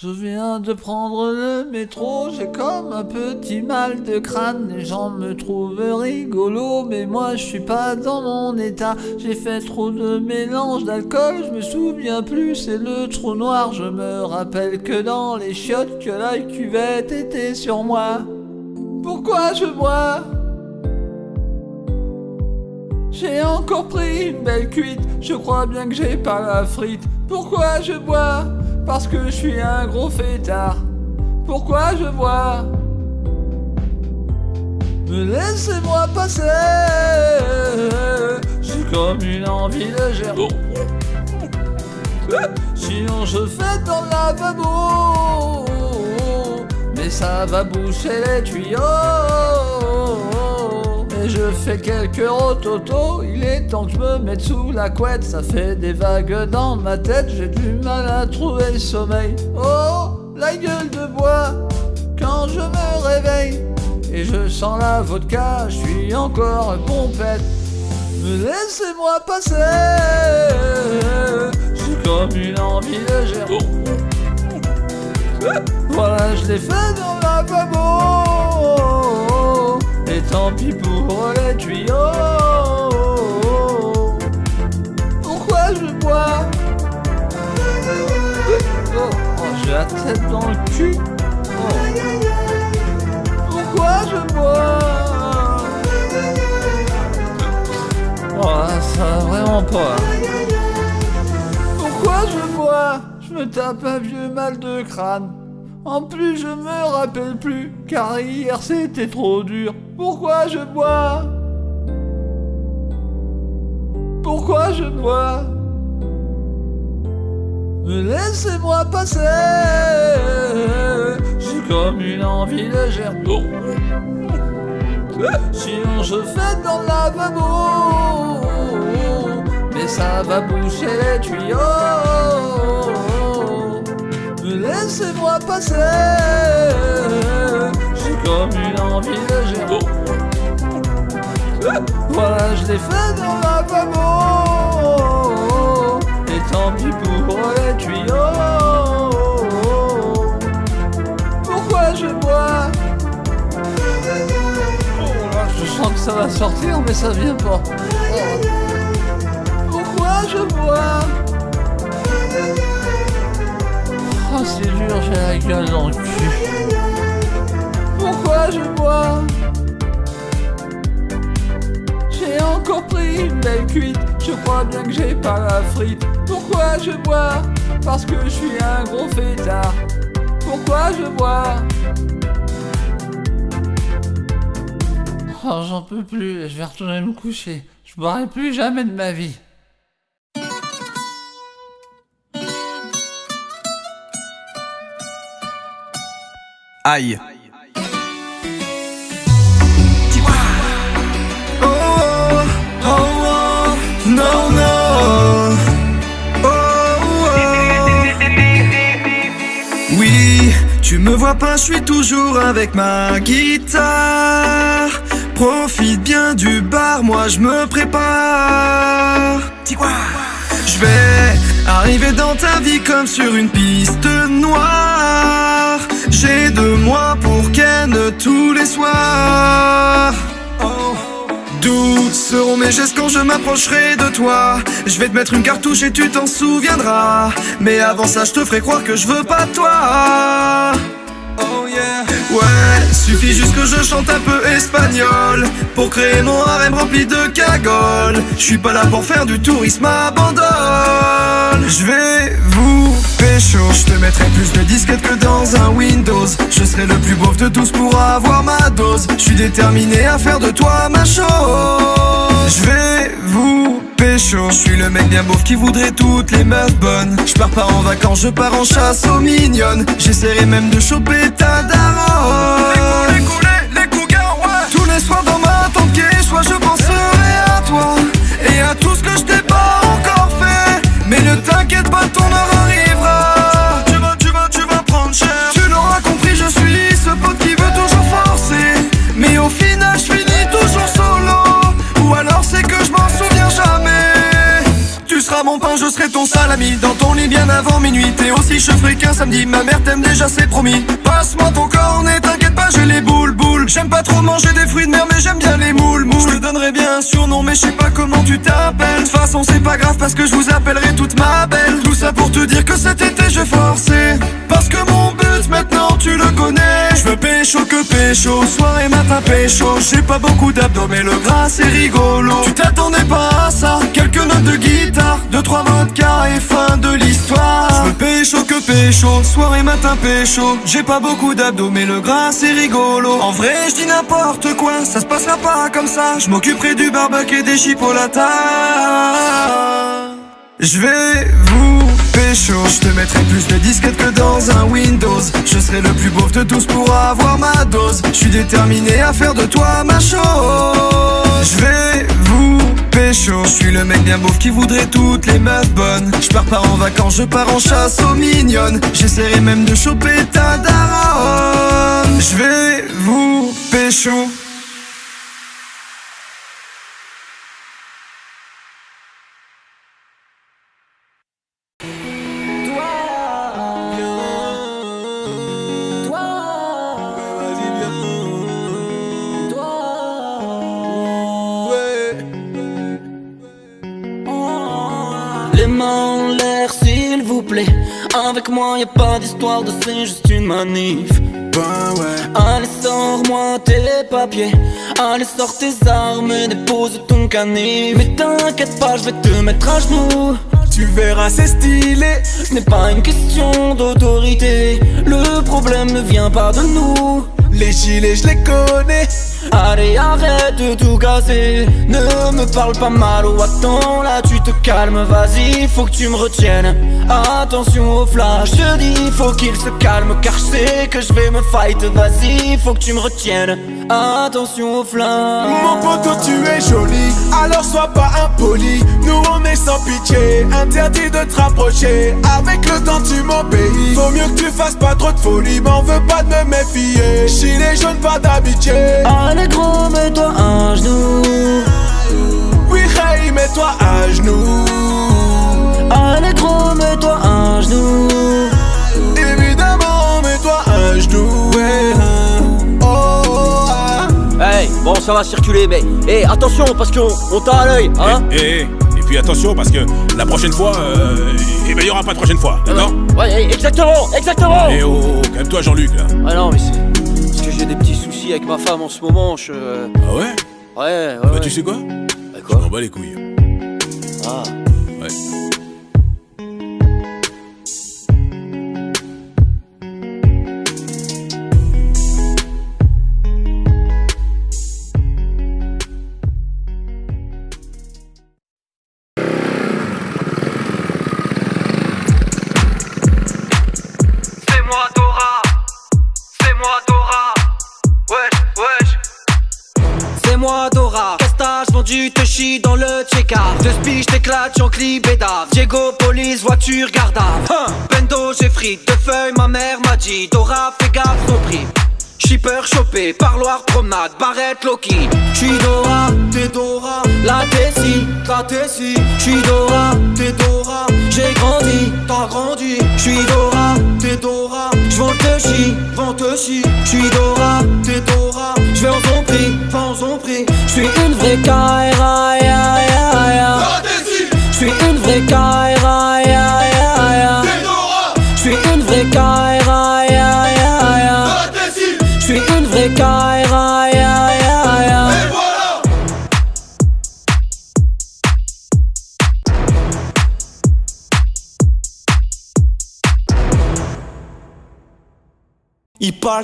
Je viens de prendre le métro, j'ai comme un petit mal de crâne. Les gens me trouvent rigolo, mais moi je suis pas dans mon état. J'ai fait trop de mélange d'alcool, je me souviens plus, c'est le trou noir. Je me rappelle que dans les chiottes, que la cuvette était sur moi. Pourquoi je bois? J'ai encore pris une belle cuite, je crois bien que j'ai pas la frite. Pourquoi je bois? Parce que je suis un gros fêtard. Pourquoi je bois Me laissez-moi passer. J'ai comme une envie de gerber. Sinon je fais dans le lavabo. Mais ça va boucher les tuyaux. Je fais quelques rototos, il est temps que je me mette sous la couette, ça fait des vagues dans ma tête, j'ai du mal à trouver le sommeil. Oh, la gueule de bois, quand je me réveille, et je sens la vodka, je suis encore pompette. Me laissez-moi passer, j'ai comme une envie de gérer. Voilà, je l'ai fait dans la lavabo. Tant pis pour les tuyaux. Pourquoi je bois? Oh, oh, j'ai la tête dans le cul. Oh. Pourquoi je bois? Oh, ça vraiment pas. Pourquoi je bois? Je me tape un vieux mal de crâne. En plus, je me rappelle plus, car hier c'était trop dur. Pourquoi je bois Pourquoi je bois laissez-moi passer. J'ai comme une envie de gerber. Sinon, je fais dans le lavabo. Mais ça va boucher les tuyaux. Laissez-moi passer. J'ai comme une envie de gerber Voilà, je l'ai fait dans la lavabo Et tant pis pour les tuyaux. Pourquoi je bois? Oh là, je sens que ça va sortir, mais ça vient pas. Oh. Pourquoi je bois? Oh, c'est dur, j'ai la gueule dans le cul. Pourquoi je bois? J'ai encore pris une belle cuite, je crois bien que j'ai pas la frite. Pourquoi je bois? Parce que je suis un gros fêtard. Pourquoi je bois? Oh, j'en peux plus, je vais retourner me coucher. Je boirai plus jamais de ma vie. Oui, tu me vois pas, je suis toujours avec ma guitare. Profite bien du bar, moi je me prépare. Je vais arriver dans ta vie comme sur une piste noire. J'ai de moi pour Ken tous les soirs. D'où seront mes gestes quand je m'approcherai de toi Je vais te mettre une cartouche et tu t'en souviendras Mais avant ça je te ferai croire que je veux pas toi Ouais, suffit juste que je chante un peu espagnol Pour créer mon harem rempli de cagoles. Je suis pas là pour faire du tourisme à bandole Je vais vous pécho. Je te mettrai plus de disquettes que dans un Windows. Je serai le plus beauf de tous pour avoir ma dose. Je suis déterminé à faire de toi ma chose. Je vais vous pécho. Je suis le mec bien beauf qui voudrait toutes les meufs bonnes. Je pars pas en vacances, je pars en chasse aux mignonnes. J'essaierai même de choper ta daronne. Les coups, les, les coups, ouais. Tous les soirs dans ma tente soit je penserai à toi Et à tout ce que je t'ai pas encore fait. Mais ne t'inquiète pas, ton heure arrivera au final, je finis toujours solo. Ou alors c'est que je m'en souviens jamais. Tu seras mon pain, je serai ton salami. Dans ton lit bien avant minuit. T'es aussi cheveux qu'un samedi. Ma mère t'aime déjà c'est promis. Passe-moi ton cornet t'inquiète pas j'ai les boules boules. J'aime pas trop manger des fruits de mer mais j'aime bien les moules moules. Je te donnerai bien un surnom mais je sais pas comment tu t'appelles. De toute façon c'est pas grave parce que je vous appellerai toute ma belle. Tout ça pour te dire que cet été je forçais Parce que mon but maintenant tu le connais Pécho que pécho. Soir et matin pécho. J'ai pas beaucoup d'abdos mais le gras c'est rigolo. Tu t'attendais pas à ça. Quelques notes de guitare Deux trois vodka et fin de l'histoire. Je pécho que pécho. Soir et matin pécho. J'ai pas beaucoup d'abdos mais le gras c'est rigolo. En vrai je dis n'importe quoi. Ça se passera pas comme ça. Je m'occuperai du barbecue et des chipolatas Je vais vous pécho Je te mettrai plus de disquettes que dans un Windows. Je serai le plus beau de tous pour avoir ma dose. Je suis déterminé à faire de toi ma chose. Je vais vous pécho Je suis le mec bien beau qui voudrait toutes les meufs bonnes. Je pars pas en vacances, je pars en chasse aux mignonnes. J'essaierai même de choper ta daronne. Je vais vous pécho Avec moi y a pas d'histoire de c'est juste une manif. Ben ouais. Allez sors-moi tes papiers. Allez sors tes armes et dépose ton canif. Mais t'inquiète pas je vais te mettre à genoux. Tu verras c'est stylé. Ce n'est pas une question d'autorité. Le problème ne vient pas de nous. Les gilets je les connais Allez arrête de tout casser. Ne me parle pas mal ou attends là tu te calmes. Vas-y faut que tu me retiennes. Attention au flash Je dis faut qu'il se calme Car je sais que je vais me fight. Vas-y faut que tu me retiennes. Attention au flash. Mon poteau tu es joli, alors sois pas impoli. Nous on est sans pitié, interdit de te rapprocher. Avec le temps tu m'obéis. Faut mieux que tu fasses pas trop de folie M'en veux pas de me méfier. Gilet jaune pas d'amitié Allez gros mets-toi à genoux. Oui hey mets-toi à genoux. Allez gros mets-toi à genoux. Évidemment mets-toi à genoux ouais. Oh, oh, ah. Hey, bon, ça va circuler, mais hey, attention parce qu'on on t'a à l'œil, hein. Et, et, et puis attention parce que la prochaine fois, euh, eh ben, il y aura pas de prochaine fois, d'accord? Ouais, hey, exactement, exactement Et oh, oh, calme-toi Jean-Luc là. Ah non, mais avec ma femme en ce moment, je... Ah ouais? Ouais, ouais. Bah ouais. tu sais quoi? Bah, Je quoi m'en bats les couilles. Ah. Voiture, garde hein. Bendo, j'ai frites, deux feuilles, ma mère m'a dit Dora, fais gaffe, ton prix. Shipper chopé, parloir, promenade, barrette, Loki. J'suis Dora, t'es Dora La Tessie, la Tessie. J'suis Dora, t'es Dora J'ai grandi, t'as grandi. J'suis Dora, t'es Dora J'vends te chie, vends te chie J'suis Dora, t'es Dora J'vais en son prix, vends en son prix J'suis une vraie Kaira, ya ya ya J'suis une vraie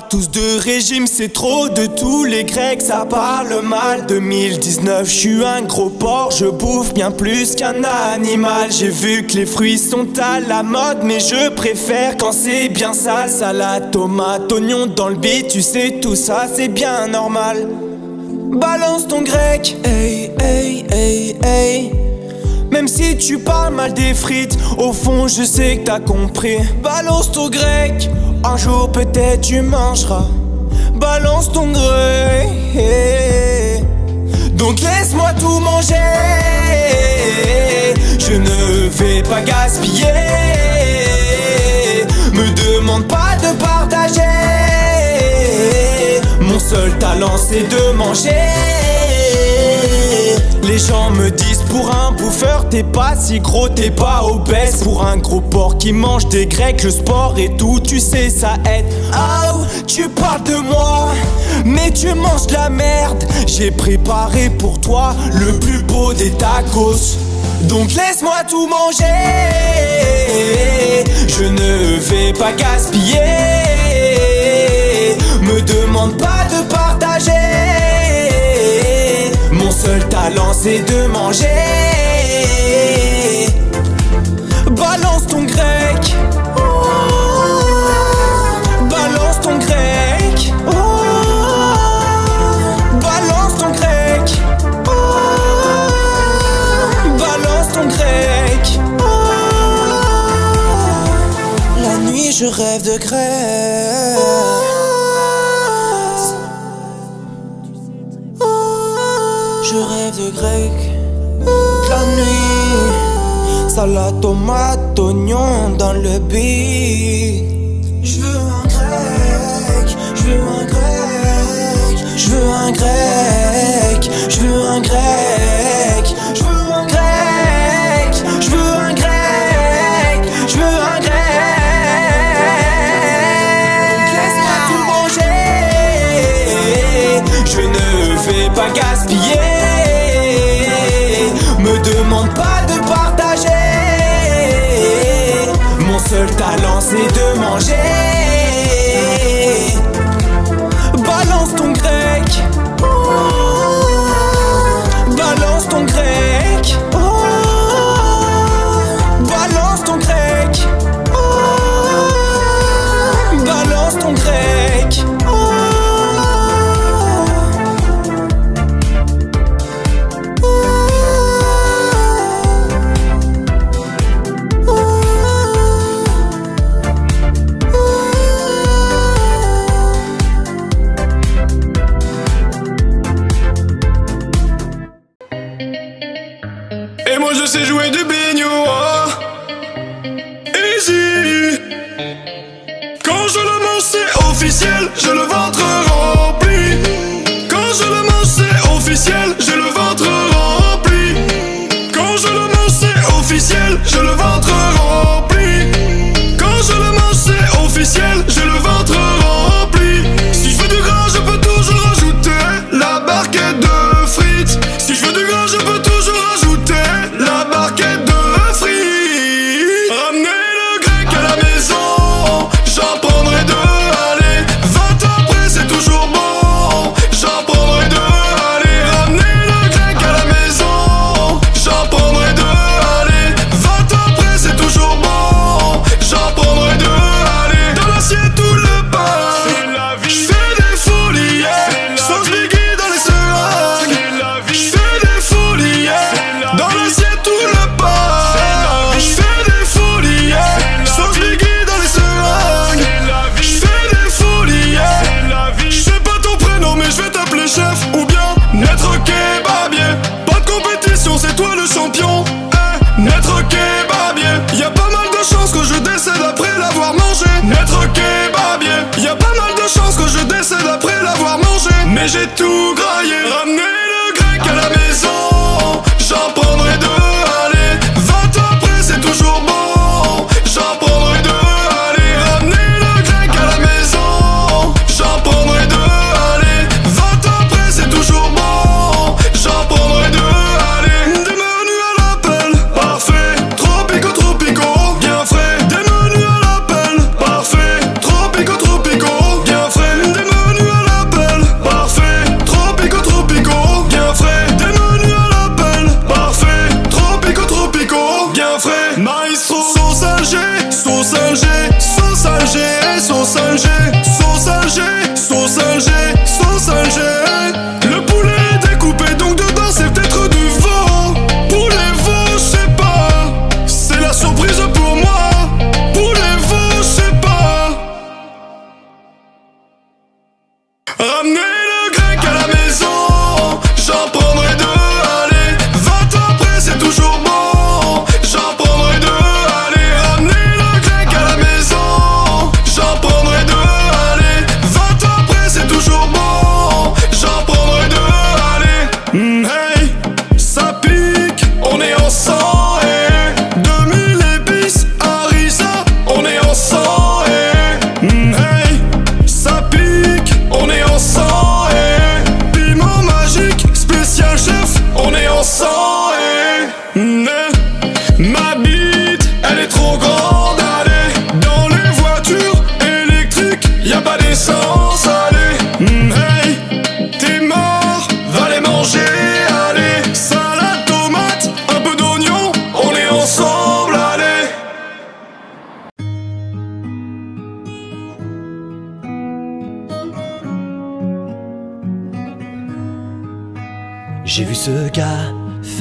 Tous de régime, c'est trop de tous les grecs, ça parle mal. 2019, je suis un gros porc, je bouffe bien plus qu'un animal. J'ai vu que les fruits sont à la mode, mais je préfère quand c'est bien sale. Salade, tomate, oignon dans le beat, tu sais, tout ça c'est bien normal. Balance ton grec, hey, hey, hey, hey. Même si tu parles mal des frites, au fond je sais que t'as compris. Balance ton grec, un jour peut-être tu mangeras. Balance ton gré. Donc laisse-moi tout manger. Je ne vais pas gaspiller. Me demande pas de partager. Mon seul talent c'est de manger. Les gens me disent pour un bouffeur t'es pas si gros, t'es pas obèse. Pour un gros porc qui mange des grecs, le sport et tout, tu sais ça aide. Ah, tu parles de moi, mais tu manges de la merde. J'ai préparé pour toi le plus beau des tacos. Donc laisse-moi tout manger. Je ne vais pas gaspiller. Me demande pas balance et de manger. Balance ton grec. Balance ton grec. Balance ton grec. Balance ton grec. La nuit, je rêve de grec. salade, tomate, oignon dans le beat.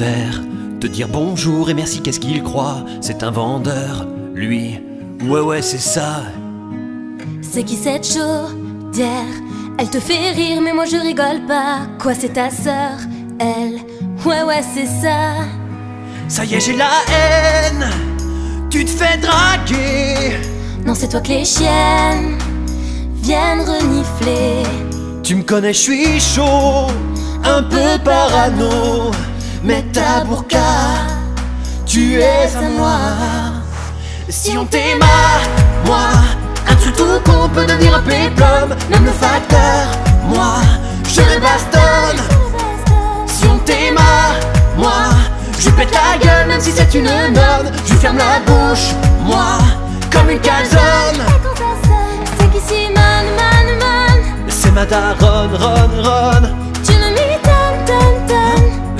Faire te dire bonjour et merci, qu'est-ce qu'il croit? C'est un vendeur, lui. Ouais, ouais, c'est ça. C'est qui cette chaudière? Elle te fait rire, mais moi je rigole pas. Quoi, c'est ta sœur Elle? Ouais, ouais, c'est ça. Ça y est, j'ai la haine. Tu te fais draguer. Non, c'est toi que les chiennes viennent renifler. Tu me connais, je suis chaud, un peu parano. Mais ta burqa, tu es à moi. Si on t'aime, moi, un truc tout con peut devenir un péplum. Même le facteur, moi, je le bastonne. Si on t'aime, moi, je pète la gueule même si c'est une nonne. Je ferme la bouche, moi, comme une calzone. C'est qui Simone, man, man C'est ma daronne, ron, ron.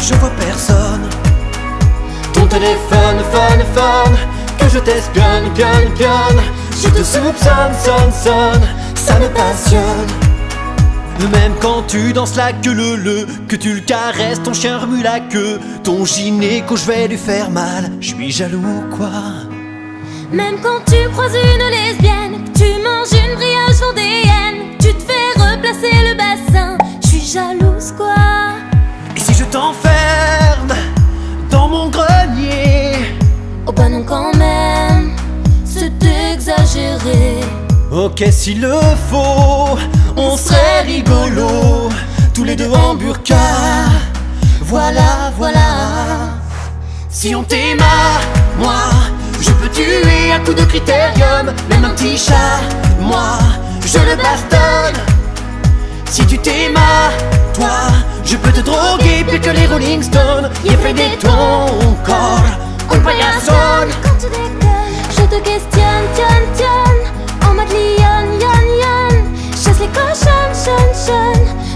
Je vois personne. Ton téléphone, phone, phone. Que je t'espionne, gun, gun. Je te soupçonne, sonne, sonne. Ça me passionne. Même quand tu danses la queue le le Que tu le caresses, ton chien remue la queue Ton gynéco, je vais lui faire mal Je suis jaloux quoi? Même quand tu croises une lesbienne, tu manges une brioche vendéenne, tu te fais replacer Ok s'il le faut, on serait rigolo Tous les deux en burqa. Voilà, voilà. Si on t'aime, moi Je peux tuer à coup de critérium Même un petit chat, moi Je le bastonne Si tu t'aimes, toi Je peux te droguer pire que les Rolling Stones Y'a fait des ton corps. Un paillasson Quand tu déconnes, je te questionne, tion, tion.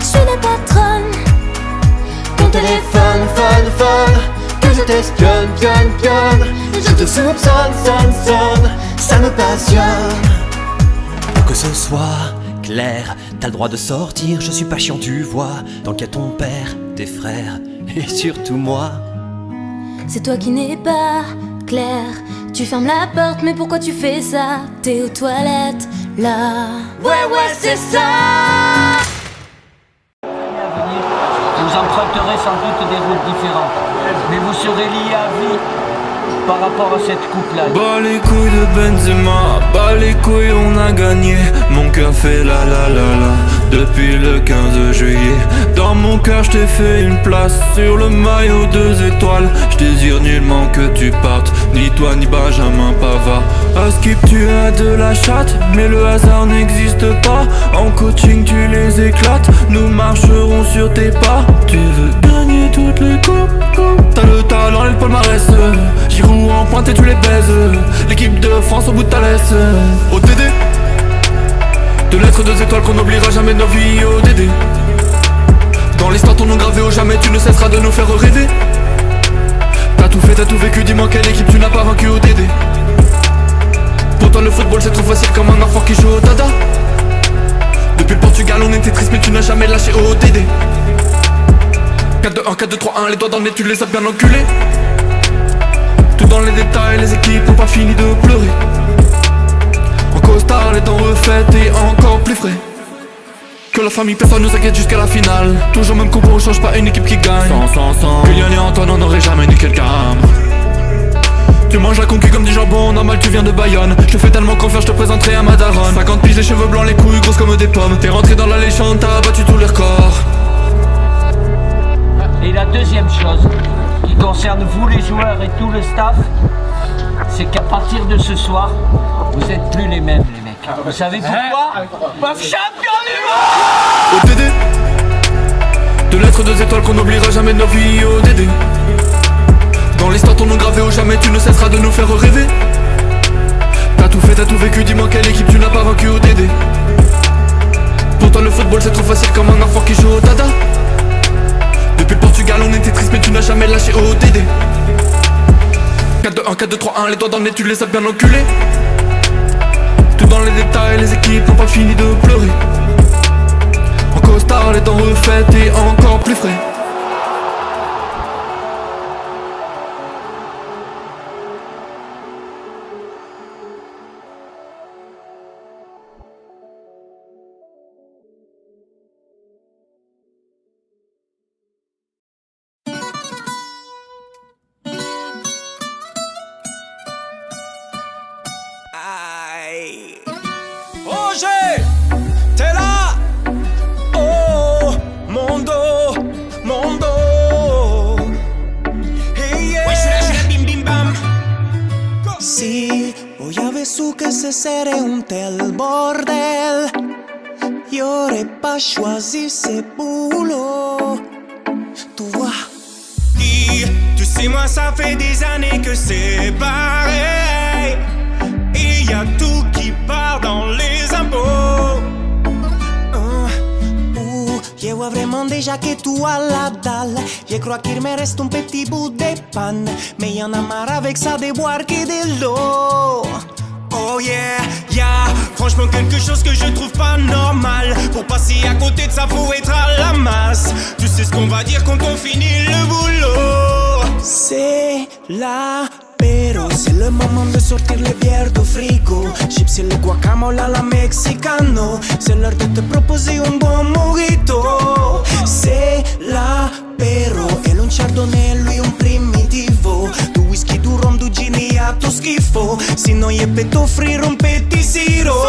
Je suis la patronne. Ton téléphone, phone, phone Que je t'espionne, pionne, pionne. Je te soupçonne, sonne, sonne Ça me passionne. Pour que ce soit clair T'as le droit de sortir, je suis pas chiant, tu vois. Dans le cas ton père, tes frères Et surtout moi. C'est toi qui n'es pas clair. Tu fermes la porte, mais pourquoi tu fais ça? T'es aux toilettes, là. Ouais, ouais, c'est ça Vous emprunterez sans doute des routes différentes, mais vous serez liés à vie par rapport à cette coupe-là. Bas les couilles de Benzema, bas les couilles on a gagné Mon cœur fait la la la la Depuis le 15 juillet Dans mon cœur je t'ai fait une place Sur le maillot deux étoiles. Je désire nullement que tu partes Ni toi ni Benjamin Pavard À skip tu as de la chatte Mais le hasard n'existe pas. En coaching tu les éclates Nous marcherons sur tes pas. Tu veux gagner toutes les coupes. T'as le talent et le palmarès. Giroud en pointe et tu les baises. L'équipe de France au bout de ta laisse. ODD Deux lettres, deux étoiles qu'on n'oubliera jamais de nos vies ODD Dans l'histoire ton nom gravé au jamais Tu ne cesseras de nous faire rêver. T'as tout fait, t'as tout vécu Dis-moi quelle équipe tu n'as pas vaincu ODD Pour toi le football c'est trop facile comme un enfant qui joue au dada. Depuis le Portugal on était triste mais tu n'as jamais lâché ODD 4-2-1, 4-2-3-1, les doigts dans le nez tu les as bien enculés. Tout dans les détails, les équipes n'ont pas fini de pleurer. Dents refaites et encore plus frais. Que la famille, personne nous inquiète jusqu'à la finale. Toujours même compo, on change pas une équipe qui gagne. Sans, sans, sans. Kylian et Antoine, on n'aurait jamais niqué le gamme. Tu manges la concu comme du jambon, normal tu viens de Bayonne Je te fais tellement confiance, je te présenterai à ma daronne 50 piges, les cheveux blancs, les couilles grosses comme des pommes T'es rentré dans la légende, t'as battu tous les records Et la deuxième chose, qui concerne vous les joueurs et tout le staff, c'est qu'à partir de ce soir, vous êtes plus les mêmes les mecs. Vous savez pourquoi Parce que champion du monde ODD Deux lettres, deux étoiles qu'on n'oubliera jamais de nos vies ODD Dans l'histoire ton nom gravé au jamais Tu ne cesseras de nous faire rêver. T'as tout fait, t'as tout vécu Dis-moi quelle équipe tu n'as pas vaincu ODD Pour toi le football c'est trop facile comme un enfant qui joue au dada. Depuis le Portugal on était triste mais tu n'as jamais lâché ODD 4-2-1, 4-2-3-1 Les doigts dans le nez tu les as bien enculés Tout dans les détails les équipes n'ont pas fini de pleurer En costard, les dents refaites et encore plus frais. Sais, moi, ça fait des années que c'est pareil. Et y a tout qui part dans les impôts. Je vois vraiment déjà que tu as la dalle. Je crois qu'il me reste un petit bout de pan. Mais y'en a marre avec ça de boire que de l'eau. Oh yeah, yeah, franchement quelque chose que je trouve pas normal. Pour passer à côté de ça, faut être à la masse. Tu sais ce qu'on va dire quand on finit le boulot. C'est la pero c'est le moment de sortir les bières du frigo. Chips et le guacamole à la mexicano. C'est l'heure de te proposer un bon mojito. C'est la pero el un chardonnay, lui un primitivo. Du whisky, du rum, du gin e a tu schifo. Si no è per t'offrire un pettisiro.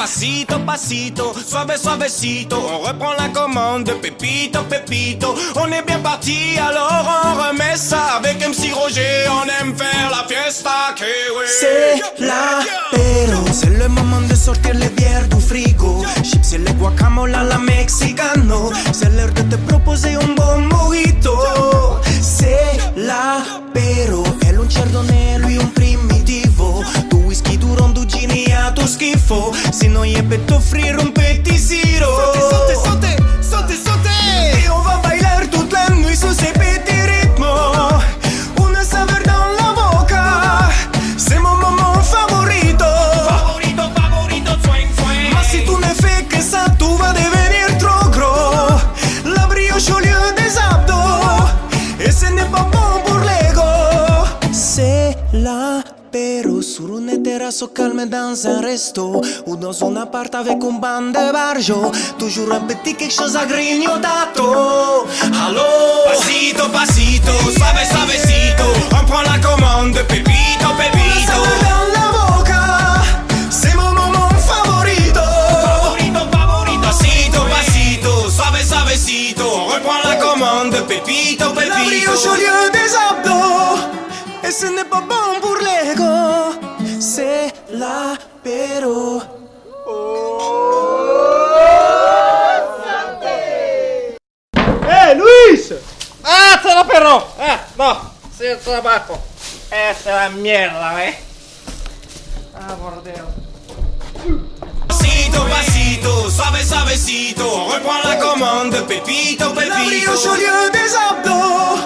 Pasito, pasito, suave, suavecito. On reprend la commande, pepito, pepito On est bien parti, alors on remet ça Avec MC Roger, on aime faire la fiesta que oui. C'est la pero C'est le moment de sortir les bières du frigo. Chips et le guacamole à la mexicano. C'est l'heure de te proposer un bon mojito. C'est la pero El un chardonnay, lui un fatto schifo. Se no je petto free rompete tiro Sote, sote, sote, sote, sote au calme dans un resto. Ou dans un appart avec un banc de barjo Toujours un petit quelque chose à grignotato Allô Pasito, pasito, suave, suavecito. On prend la commande, pepito, pepito. Dans la boca C'est mon moment favorito. Favorito, favorito Pasito, pasito, suave, suavecito. On reprend la commande, pepito, La brioche au lieu des abdos Et ce n'est pas bon pour l'ego La pero ¡Eh, Luis! ¡Ah, se la perro! ¡Ah, no! Sí, el trabajo. Esta es la mierda, ¿eh? Ah, por Dios. Pasito, pasito, suave, suavecito On reprend la commande, pepito, La brioche au pepito lieu des abdos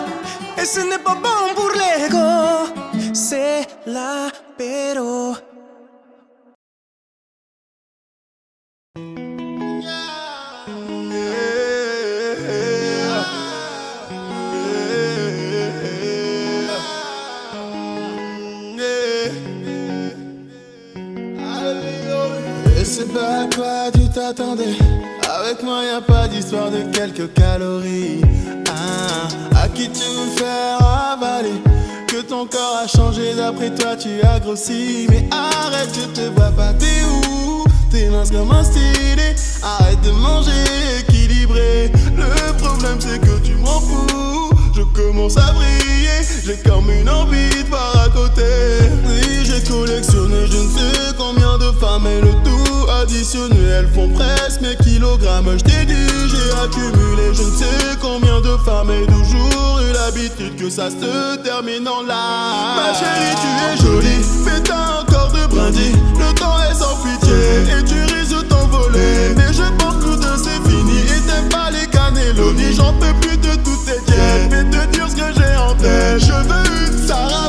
Et ce n'est pas bon pour l'ego C'est la pero Avec moi, y a pas d'histoire de quelques calories. Ah, à qui tu veux faire avaler? Que ton corps a changé, d'après toi, tu as grossi. Mais arrête, je te vois pas, t'es où? T'es mince comme un stylé. Arrête de manger équilibré. Le problème, c'est que tu m'en fous. Je commence à briller. J'ai comme une envie de voir à côté. Oui, j'ai collectionné je ne sais combien de femmes et le tout additionné. Elles font presque mes kilogrammes. Je t'ai dit, j'ai accumulé je ne sais combien de femmes et toujours eu l'habitude que ça se termine en larmes. Ma chérie, tu es jolie, mais t'as encore de brindilles. Le temps est sans pitié et tu risques de t'envoler. Mais je pense que de c'est fini et J'en peux plus de toutes tes diètes. Vais te dire ce que j'ai en tête. Je veux une Sarah